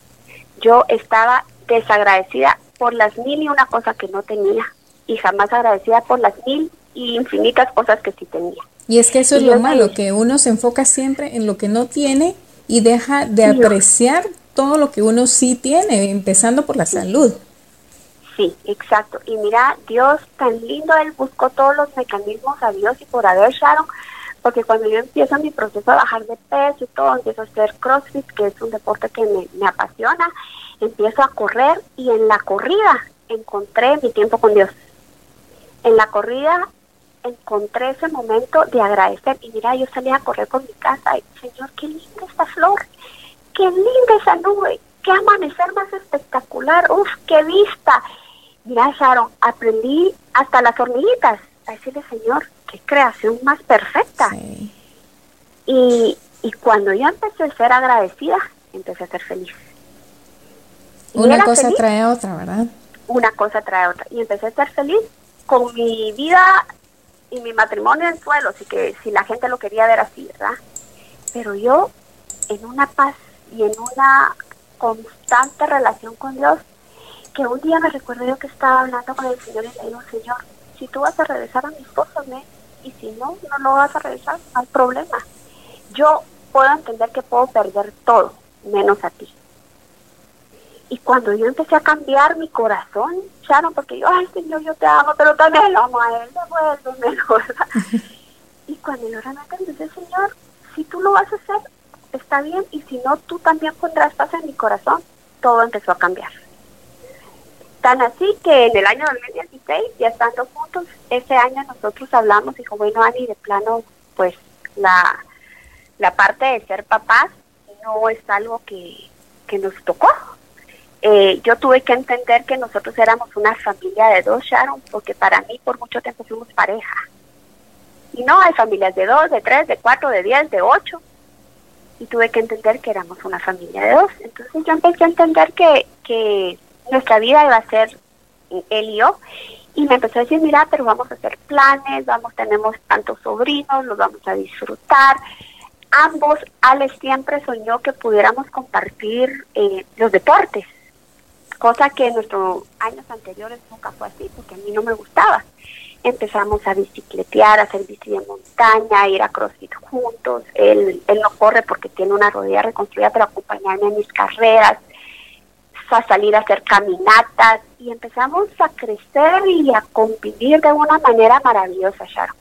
Yo estaba desagradecida por las mil y una cosas que no tenía y jamás agradecida por las mil y infinitas cosas que sí tenía. Y es que eso es lo malo, que uno se enfoca siempre en lo que no tiene y deja de apreciar todo lo que uno sí tiene, empezando por la salud. Sí, exacto. Y mira, Dios tan lindo, Él buscó todos los mecanismos a Dios y por haber Sharon, porque cuando yo empiezo mi proceso de bajar de peso y todo, empiezo a hacer CrossFit, que es un deporte que me, me apasiona, empiezo a correr y en la corrida encontré mi tiempo con Dios. En la corrida encontré ese momento de agradecer. Y mira, yo salí a correr con mi casa y, Señor, qué linda esta flor, qué linda esa nube, qué amanecer más espectacular, uf, qué vista. Mira, Sharon, aprendí hasta las hormiguitas a decirle, Señor, qué creación más perfecta. Y, y cuando yo empecé a ser agradecida, empecé a ser feliz. Una cosa trae otra, ¿verdad? Una cosa trae otra. Y empecé a estar feliz con mi vida y mi matrimonio en suelo, así que si la gente lo quería ver así, ¿verdad? Pero yo en una paz y en una constante relación con Dios, que un día me recuerdo yo que estaba hablando con el Señor y le digo, Señor, si tú vas a regresar a mi esposo, ¿me? y si no, no lo vas a regresar, no hay problema. Yo puedo entender que puedo perder todo, menos a ti. Y cuando yo empecé a cambiar mi corazón, Sharon, porque yo, ay Señor, yo te amo, pero también lo amo a Él, devuélvemelo, ¿verdad? y cuando yo realmente empecé, Señor, si tú lo vas a hacer, está bien, y si no, tú también pondrás paz en mi corazón, todo empezó a cambiar. Tan así que en el año 2016, ya estando juntos, ese año nosotros hablamos, dijo, bueno, Ani, de plano, pues la, la parte de ser papás no es algo que, que nos tocó, eh, yo tuve que entender que nosotros éramos una familia de dos, Sharon, porque para mí por mucho tiempo fuimos pareja. Y no, hay familias de dos, de tres, de cuatro, de diez, de ocho. Y tuve que entender que éramos una familia de dos. Entonces yo empecé a entender que, que nuestra vida iba a ser él y yo. Y me empezó a decir, mira, pero vamos a hacer planes, vamos, tenemos tantos sobrinos, los vamos a disfrutar. Ambos, Alex siempre soñó que pudiéramos compartir eh, los deportes cosa que en nuestros años anteriores nunca fue así, porque a mí no me gustaba. Empezamos a bicicletear, a hacer bici de montaña, a ir a CrossFit juntos. Él, él no corre porque tiene una rodilla reconstruida, pero acompañarme en mis carreras, a salir a hacer caminatas y empezamos a crecer y a convivir de una manera maravillosa, Sharon.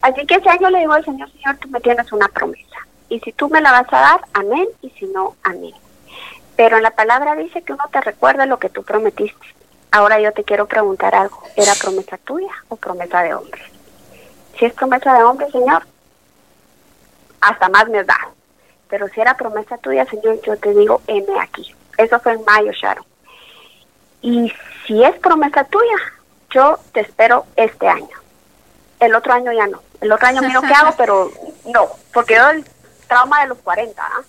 Así que ese año le digo al Señor, Señor, tú me tienes una promesa. Y si tú me la vas a dar, amén, y si no, amén. Pero en la palabra dice que uno te recuerda lo que tú prometiste. Ahora yo te quiero preguntar algo. ¿Era promesa tuya o promesa de hombre? Si es promesa de hombre, Señor, hasta más me da. Pero si era promesa tuya, Señor, yo te digo, M aquí. Eso fue en mayo, Sharon. Y si es promesa tuya, yo te espero este año. El otro año ya no. El otro año miro qué hago, pero no, porque yo el trauma de los 40. ¿ah?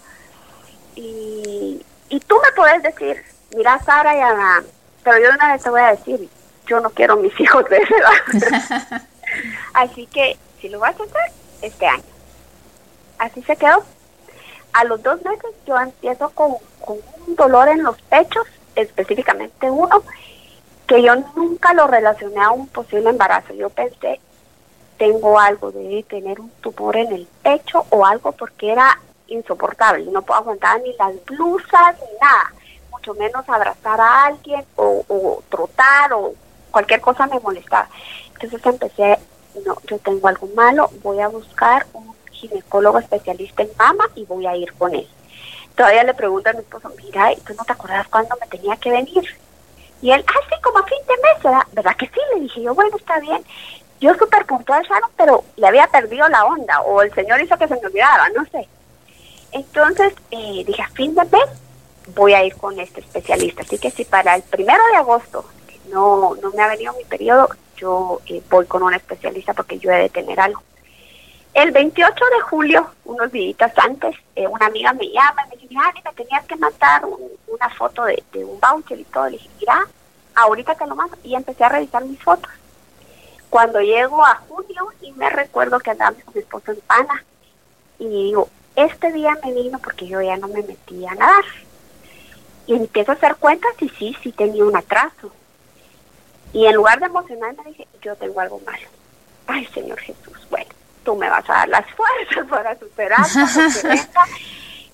Y y tú me puedes decir, mira Sara y Ana, pero yo una vez te voy a decir, yo no quiero mis hijos de esa edad. Así que si lo vas a hacer, este año. Así se quedó. A los dos meses yo empiezo con, con un dolor en los pechos, específicamente uno, que yo nunca lo relacioné a un posible embarazo. Yo pensé, tengo algo de tener un tumor en el pecho o algo porque era insoportable. No puedo aguantar ni las blusas ni nada, mucho menos abrazar a alguien o, trotar o cualquier cosa me molestaba. Entonces empecé, no, yo tengo algo malo, voy a buscar un ginecólogo especialista en mama y voy a ir con él. Todavía le pregunto a mi esposo, mira, ¿tú no te acuerdas cuándo me tenía que venir? Y él, ah, sí, como a fin de mes, ¿verdad? ¿verdad que sí? Le dije yo, bueno, está bien. Yo súper puntual, Sharon, pero le había perdido la onda, o el señor hizo que se me olvidara, no sé. Entonces eh, dije, a fin de mes voy a ir con este especialista. Así que si para el primero de agosto no, no me ha venido mi periodo, yo eh, voy con un especialista porque yo he de tener algo. El 28 de julio, unos días antes, eh, una amiga me llama y me dice, mira, me tenías que mandar una foto de, un voucher y todo. Le dije, mira, ahorita te lo mando. Y empecé a revisar mis fotos. Cuando llego a julio y me recuerdo que andaba con mi esposo en Pana, y digo, este día me vino porque yo ya no me metía a nadar. Y empiezo a hacer cuentas y sí, sí tenía un atraso. Y en lugar de emocionarme dije, yo tengo algo malo. Ay, Señor Jesús, bueno, tú me vas a dar las fuerzas para superar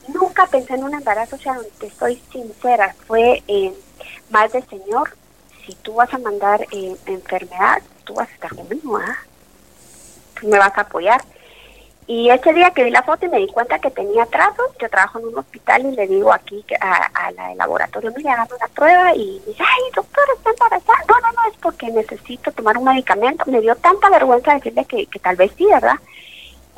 Nunca pensé en un embarazo, o sea, te estoy sincera, fue eh, más de Señor, si tú vas a mandar eh, enfermedad, tú vas a estar conmigo, ¿ah? Tú me vas a apoyar. Y ese día que vi la foto y me di cuenta que tenía trazos, yo trabajo en un hospital y le digo aquí a, la laboratorio, mire, hagan una prueba y dice, ay, doctor, está embarazada. No, no, no, es porque necesito tomar un medicamento. Me dio tanta vergüenza decirle que, tal vez sí, ¿verdad?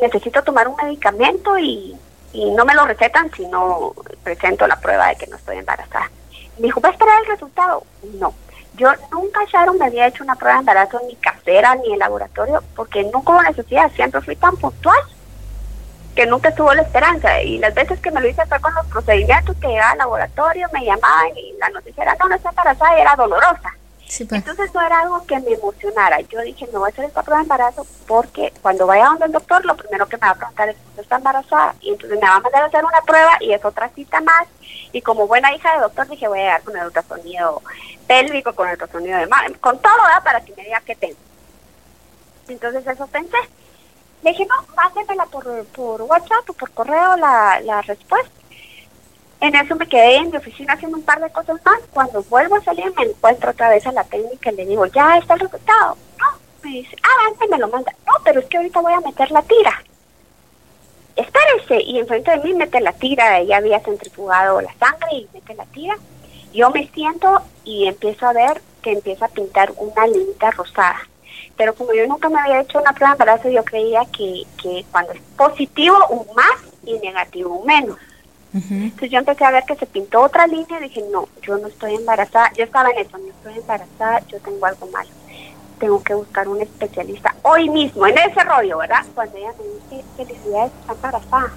Necesito tomar un medicamento y, y no me lo recetan si no presento la prueba de que no estoy embarazada. Me dijo, ¿va a esperar el resultado? No. Yo nunca, Sharon, me había hecho una prueba de embarazo ni casera ni en laboratorio porque nunca hubo necesidad, siempre fui tan puntual que nunca estuvo la esperanza. Y las veces que me lo hice fue con los procedimientos que llegaba al laboratorio, me llamaban y la noticia era, no, no está embarazada y era dolorosa. Pues. Entonces no era algo que me emocionara. Yo dije, no voy a hacer esta prueba de embarazo porque cuando vaya a donde el doctor, lo primero que me va a preguntar es, ¿usted está embarazada? Y entonces me va a mandar a hacer una prueba y es otra cita más. Y como buena hija de doctor, dije, voy a llegar con el ultrasonido pélvico, con el ultrasonido de mar, con todo, ¿verdad? Para que me diga qué tengo. Entonces eso pensé. Le dije, no, mándemela por, por WhatsApp o por correo la, la respuesta. En eso me quedé en mi oficina haciendo un par de cosas más. Cuando vuelvo a salir me encuentro otra vez a la técnica y le digo, ya está el resultado. No, me dice, ah, antes me lo manda. No, pero es que ahorita voy a meter la tira. Espérese. Y enfrente de mí mete la tira, ya había centrifugado la sangre y mete la tira. Yo me siento y empiezo a ver que empieza a pintar una linita rosada. Pero como yo nunca me había hecho una prueba de embarazo, yo creía que, que cuando es positivo un más y negativo un menos. Entonces yo empecé a ver que se pintó otra línea y dije, no, yo no estoy embarazada, yo estaba en eso, no estoy embarazada, yo tengo algo malo, tengo que buscar un especialista hoy mismo, en ese rollo, ¿verdad? Cuando ella me dice, felicidades, está embarazada.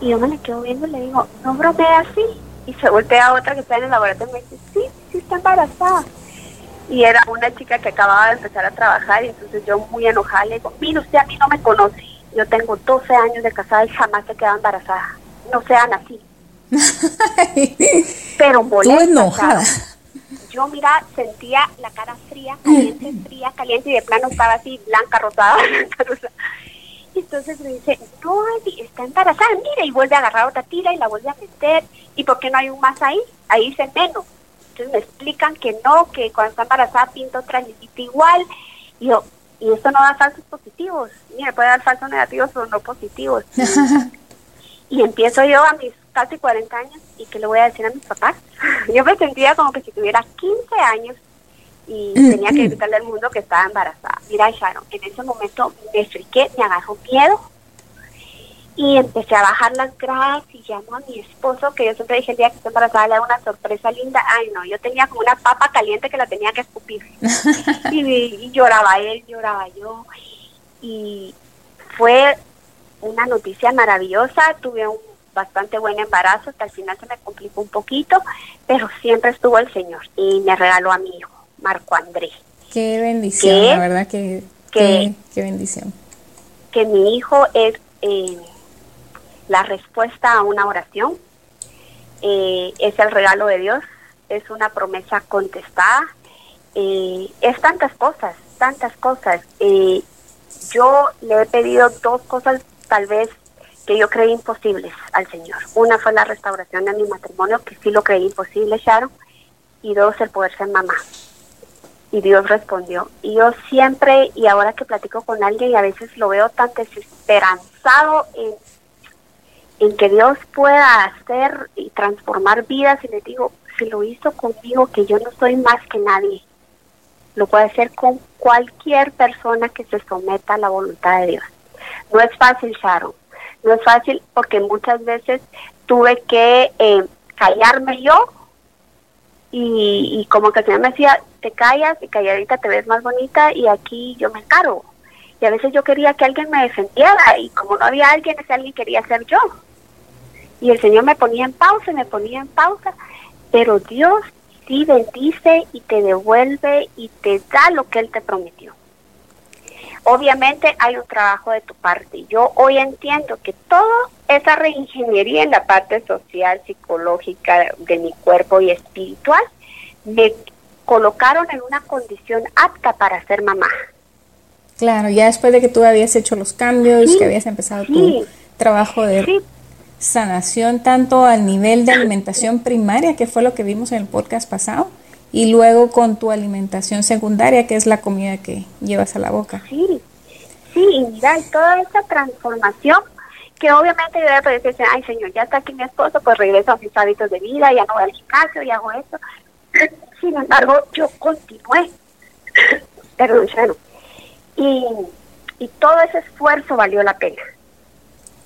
Y yo me le quedo viendo y le digo, no bromea así. Y se voltea a otra que está en el laboratorio y me dice, sí, sí está embarazada. Y era una chica que acababa de empezar a trabajar y entonces yo muy enojada le digo, mire, usted a mí no me conoce. Yo tengo 12 años de casada y jamás he quedado embarazada no sean así. Pero molesta. enojada. yo, mira, sentía la cara fría, caliente, fría, caliente, y de plano estaba así, blanca, rosada, Y entonces me dice, no, está embarazada, mira, y vuelve a agarrar otra tira y la vuelve a meter. ¿Y por qué no hay un más ahí? Ahí dice menos. Entonces me explican que no, que cuando está embarazada pinta otra lista igual. Y yo, y esto no da falsos positivos. Mira, puede dar falsos negativos, pero no positivos. Y empiezo yo a mis casi 40 años y que le voy a decir a mis papás. Yo me sentía como que si tuviera 15 años y mm, tenía que mm. gritarle al mundo que estaba embarazada. Mira, Sharon, en ese momento me friqué, me agarró miedo y empecé a bajar las gradas y llamo a mi esposo, que yo siempre dije el día que estoy embarazada le da una sorpresa linda. Ay, no, yo tenía como una papa caliente que la tenía que escupir. y, y lloraba él, lloraba yo. Y fue una noticia maravillosa, tuve un bastante buen embarazo, hasta al final se me complicó un poquito, pero siempre estuvo el Señor y me regaló a mi hijo, Marco Andrés. Qué bendición, la verdad que, qué, bendición. Que mi hijo es eh, la respuesta a una oración, eh, es el regalo de Dios, es una promesa contestada, eh, es tantas cosas, tantas cosas. yo le he pedido dos cosas tal vez que yo creí imposibles al Señor. Una fue la restauración de mi matrimonio, que sí lo creí imposible, Sharon, y dos, el poder ser mamá. Y Dios respondió. Y yo siempre, y ahora que platico con alguien, y a veces lo veo tan desesperanzado en, en que Dios pueda hacer y transformar vidas, y le digo, si lo hizo conmigo, que yo no soy más que nadie, lo puede hacer con cualquier persona que se someta a la voluntad de Dios. No es fácil, Sharon. No es fácil porque muchas veces tuve que eh, callarme yo y, como que el Señor me decía, te callas y calladita te ves más bonita y aquí yo me encargo. Y a veces yo quería que alguien me defendiera y como no había alguien, ese alguien quería ser yo. Y el Señor me ponía en pausa, me ponía en pausa, pero Dios sí bendice y te devuelve y te da lo que Él te prometió. Obviamente hay un trabajo de tu parte. Yo hoy entiendo que toda esa reingeniería en la parte social, psicológica de mi cuerpo y espiritual me colocaron en una condición apta para ser mamá. Claro, ya después de que tú habías hecho los cambios, que habías empezado tu trabajo de sanación, tanto al nivel de alimentación primaria, que fue lo que vimos en el podcast pasado, y luego con tu alimentación secundaria, que es la comida que llevas a la boca. Sí, sí, y mira, y toda esa transformación que obviamente yo después decir, ay señor, ya está aquí mi esposo, pues regreso a mis hábitos de vida, ya no voy al gimnasio y hago esto. Sin embargo, yo continué, perdón, y, y todo ese esfuerzo valió la pena.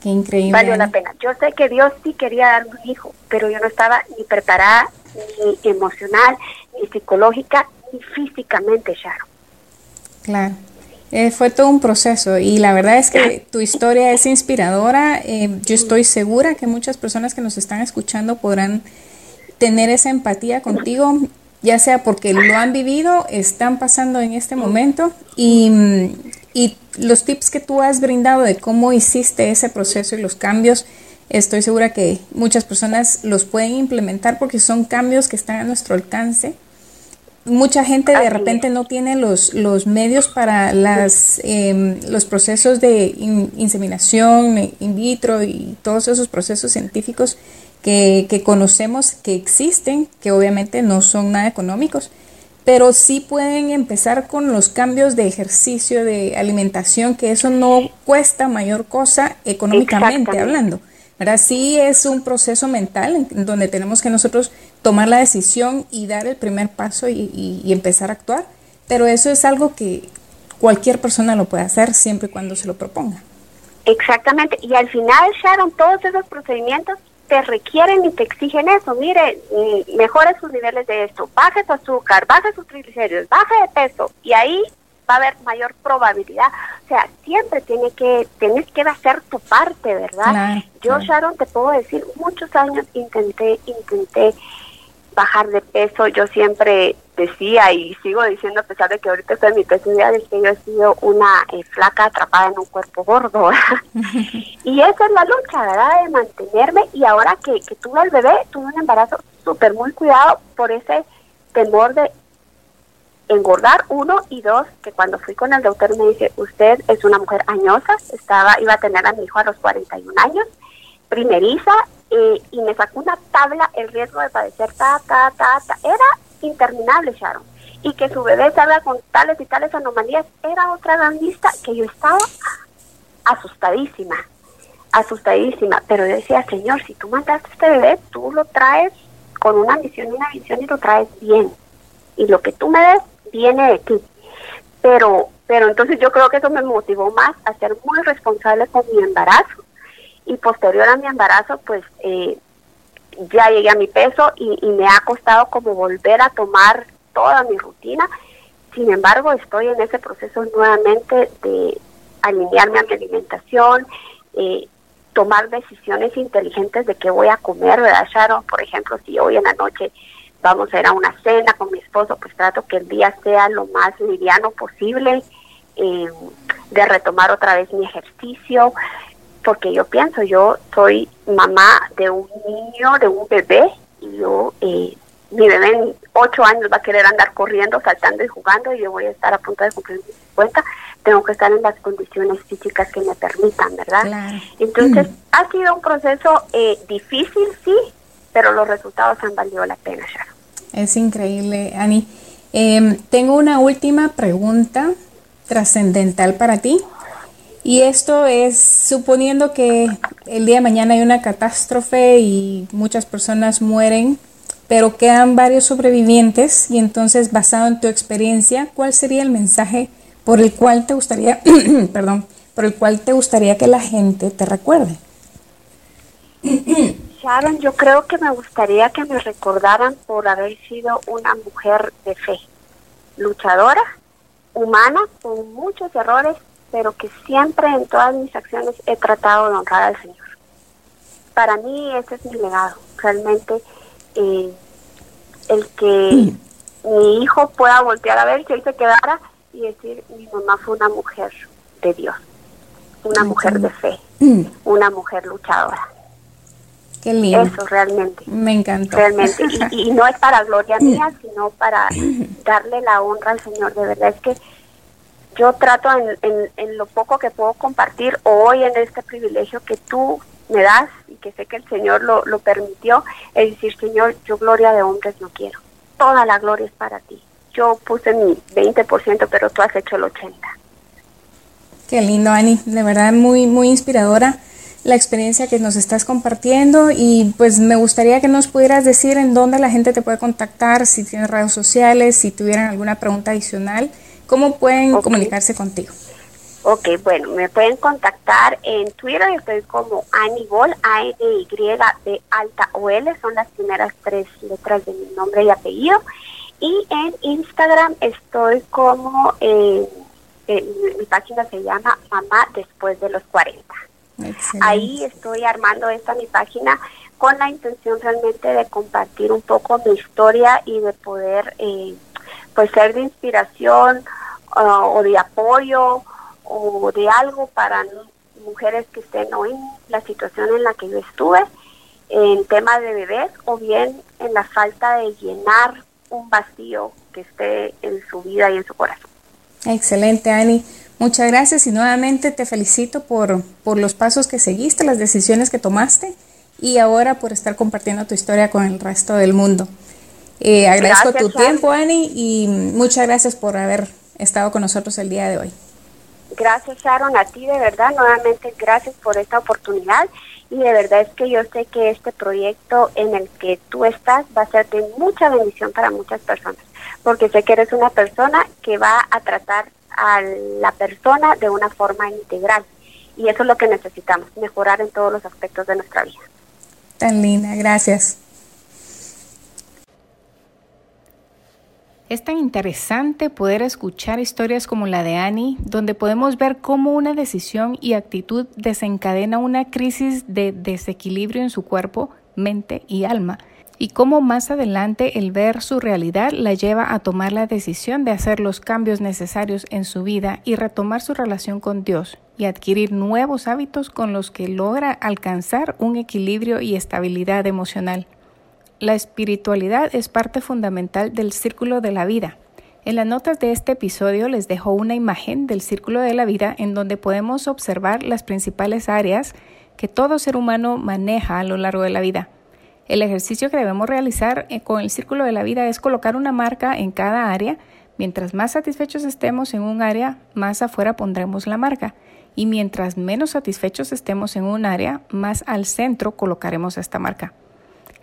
Qué increíble. Valió la pena. Yo sé que Dios sí quería darme un hijo, pero yo no estaba ni preparada, ni emocional, ni psicológica, ni físicamente, Sharon. Claro. Eh, fue todo un proceso y la verdad es que tu historia es inspiradora. Eh, yo estoy segura que muchas personas que nos están escuchando podrán tener esa empatía contigo, ya sea porque lo han vivido, están pasando en este momento y, y los tips que tú has brindado de cómo hiciste ese proceso y los cambios, estoy segura que muchas personas los pueden implementar porque son cambios que están a nuestro alcance. Mucha gente de repente no tiene los, los medios para las, em, los procesos de inseminación in vitro y todos esos procesos científicos que, que, conocemos que existen, que obviamente no son nada económicos, pero sí pueden empezar con los cambios de ejercicio, de alimentación, que eso no cuesta mayor cosa económicamente hablando. ¿verdad? Sí es un proceso mental en donde tenemos que nosotros tomar la decisión y dar el primer paso y, empezar a actuar, pero eso es algo que cualquier persona lo puede hacer siempre y cuando se lo proponga. Exactamente, y al final, Sharon, todos esos procedimientos te requieren y te exigen eso. Mire, mm, mejore sus niveles de esto, baje su azúcar, baje sus triglicéridos, baje de peso, y ahí va a haber mayor probabilidad. O sea, siempre tiene que, tienes que hacer tu parte, ¿verdad? Yo, Sharon, te puedo decir, muchos años intenté, intenté bajar de peso. Yo siempre decía y sigo diciendo, a pesar de que ahorita estoy en mi peso ideal, que yo he sido una eh, flaca atrapada en un cuerpo gordo. y esa es la lucha, ¿verdad? De mantenerme. Y ahora que, que tuve el bebé, tuve un embarazo súper muy cuidado por ese temor de engordar uno y dos que cuando fui con el doctor me dice usted es una mujer añosa estaba iba a tener a mi hijo a los 41 años primeriza eh, y me sacó una tabla el riesgo de padecer ta ta ta ta era interminable Sharon y que su bebé salga con tales y tales anomalías era otra gran lista que yo estaba asustadísima asustadísima pero yo decía señor si tú mandaste a este bebé tú lo traes con una misión y una visión y lo traes bien y lo que tú me des viene de ti. Pero, pero entonces yo creo que eso me motivó más a ser muy responsable con mi embarazo. Y posterior a mi embarazo, pues eh, ya llegué a mi peso y, me ha costado como volver a tomar toda mi rutina. Sin embargo, estoy en ese proceso nuevamente de alinearme a mi alimentación, eh, tomar decisiones inteligentes de qué voy a comer, ¿verdad, Sharon? Por ejemplo, si hoy en la noche vamos a ir a una cena con mi esposo, pues trato que el día sea lo más liviano posible, eh, de retomar otra vez mi ejercicio, porque yo pienso, yo soy mamá de un niño, de un bebé, y yo, eh, mi bebé en ocho años va a querer andar corriendo, saltando y jugando, y yo voy a estar a punto de cumplir mi cuenta, tengo que estar en las condiciones físicas que me permitan, ¿verdad? Entonces, ha sido un proceso eh, difícil, sí, pero los resultados han valido la pena, Sharon. Es increíble, Ani. Em, tengo una última pregunta trascendental para ti. Y esto es suponiendo que el día de mañana hay una catástrofe y muchas personas mueren, pero quedan varios sobrevivientes y entonces basado en tu experiencia, ¿cuál sería el mensaje por el cual te gustaría, perdón, por el cual te gustaría que la gente te recuerde? Sharon, yo creo que me gustaría que me recordaran por haber sido una mujer de fe, luchadora, humana, con muchos errores, pero que siempre en todas mis acciones he tratado de honrar al Señor. Para mí ese es mi legado, realmente eh, el que mi hijo pueda voltear a ver si él se quedara y decir, mi mamá fue una mujer de Dios, una mujer de fe, mm. una mujer luchadora. Qué lindo. Eso realmente. Me encanta. Realmente. Y, no es para gloria mía, sino para darle la honra al Señor. De verdad es que yo trato en, en, lo poco que puedo compartir hoy en este privilegio que tú me das y que sé que el Señor lo, permitió, es decir, Señor, yo gloria de hombres no quiero. Toda la gloria es para ti. Yo puse mi 20%, pero tú has hecho el 80%. Qué lindo, Ani. De verdad, muy, muy inspiradora la experiencia que nos estás compartiendo y pues me gustaría que nos pudieras decir en dónde la gente te puede contactar, si tienes redes sociales, si tuvieran alguna pregunta adicional, cómo pueden comunicarse contigo. Ok, bueno, me pueden contactar en Twitter, estoy como Anibol, A N Y B alta O L, son las primeras tres letras de mi nombre y apellido. Y en Instagram estoy como eh, mi página se llama Mamá después de los 40. Ahí estoy armando esta mi página con la intención realmente de compartir un poco mi historia y de poder eh, pues ser de inspiración ah, o de apoyo o de algo para mujeres que estén o en la situación en la que yo estuve en tema de bebés o bien en la falta de llenar un vacío que esté en su vida y en su corazón. Excelente, Ani. Muchas gracias y nuevamente te felicito por, por los pasos que seguiste, las decisiones que tomaste y ahora por estar compartiendo tu historia con el resto del mundo. Eh, agradezco tu tiempo, Ani, y muchas gracias por haber estado con nosotros el día de hoy. Gracias, Sharon, a ti de verdad, nuevamente gracias por esta oportunidad y de verdad es que yo sé que este proyecto en el que tú estás va a ser de mucha bendición para muchas personas, porque sé que eres una persona que va a tratar a la persona de una forma integral y eso es lo que necesitamos, mejorar en todos los aspectos de nuestra vida. Tan linda, gracias. Es tan interesante poder escuchar historias como la de Annie, donde podemos ver cómo una decisión y actitud desencadena una crisis de desequilibrio en su cuerpo, mente y alma, y cómo más adelante el ver su realidad la lleva a tomar la decisión de hacer los cambios necesarios en su vida y retomar su relación con Dios y adquirir nuevos hábitos con los que logra alcanzar un equilibrio y estabilidad emocional. La espiritualidad es parte fundamental del círculo de la vida. En las notas de este episodio les dejo una imagen del círculo de la vida en donde podemos observar las principales áreas que todo ser humano maneja a lo largo de la vida. El ejercicio que debemos realizar eh, con el círculo de la vida es colocar una marca en cada área. Mientras más satisfechos estemos en un área, más afuera pondremos la marca. Y mientras menos satisfechos estemos en un área, más al centro colocaremos esta marca.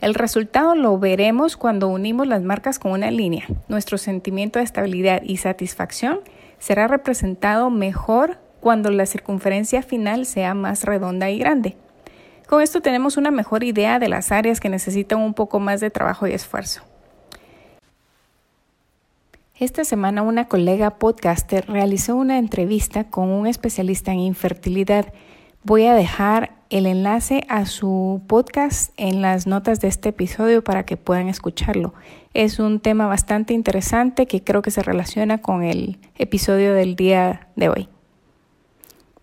El resultado lo veremos cuando unimos las marcas con una línea. Nuestro sentimiento de estabilidad y satisfacción será representado mejor cuando la circunferencia final sea más redonda y grande. Con esto tenemos una mejor idea de las áreas que necesitan un poco más de trabajo y esfuerzo. Esta semana una colega podcaster realizó una entrevista con un especialista en infertilidad. Voy a dejar el enlace a su podcast en las notas de este episodio para que puedan escucharlo. Es un tema bastante interesante que creo que se relaciona con el episodio del día de hoy.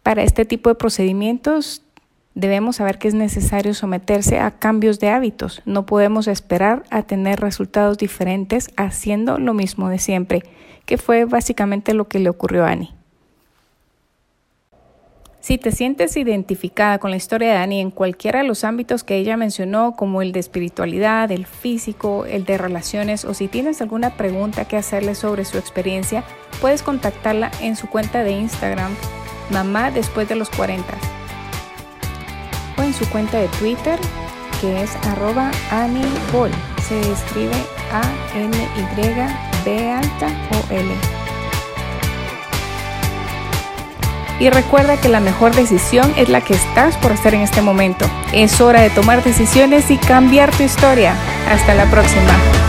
Para este tipo de procedimientos debemos saber que es necesario someterse a cambios de hábitos. No podemos esperar a tener resultados diferentes haciendo lo mismo de siempre, que fue básicamente lo que le ocurrió a Annie. Si te sientes identificada con la historia de Annie en cualquiera de los ámbitos que ella mencionó, como el de espiritualidad, el físico, el de relaciones, o si tienes alguna pregunta que hacerle sobre su experiencia, puedes contactarla en su cuenta de Instagram, mamá después de los 40, o en su cuenta de Twitter, que es arroba Se escribe A-N-Y-B alta o Y recuerda que la mejor decisión es la que estás por hacer en este momento. Es hora de tomar decisiones y cambiar tu historia. Hasta la próxima.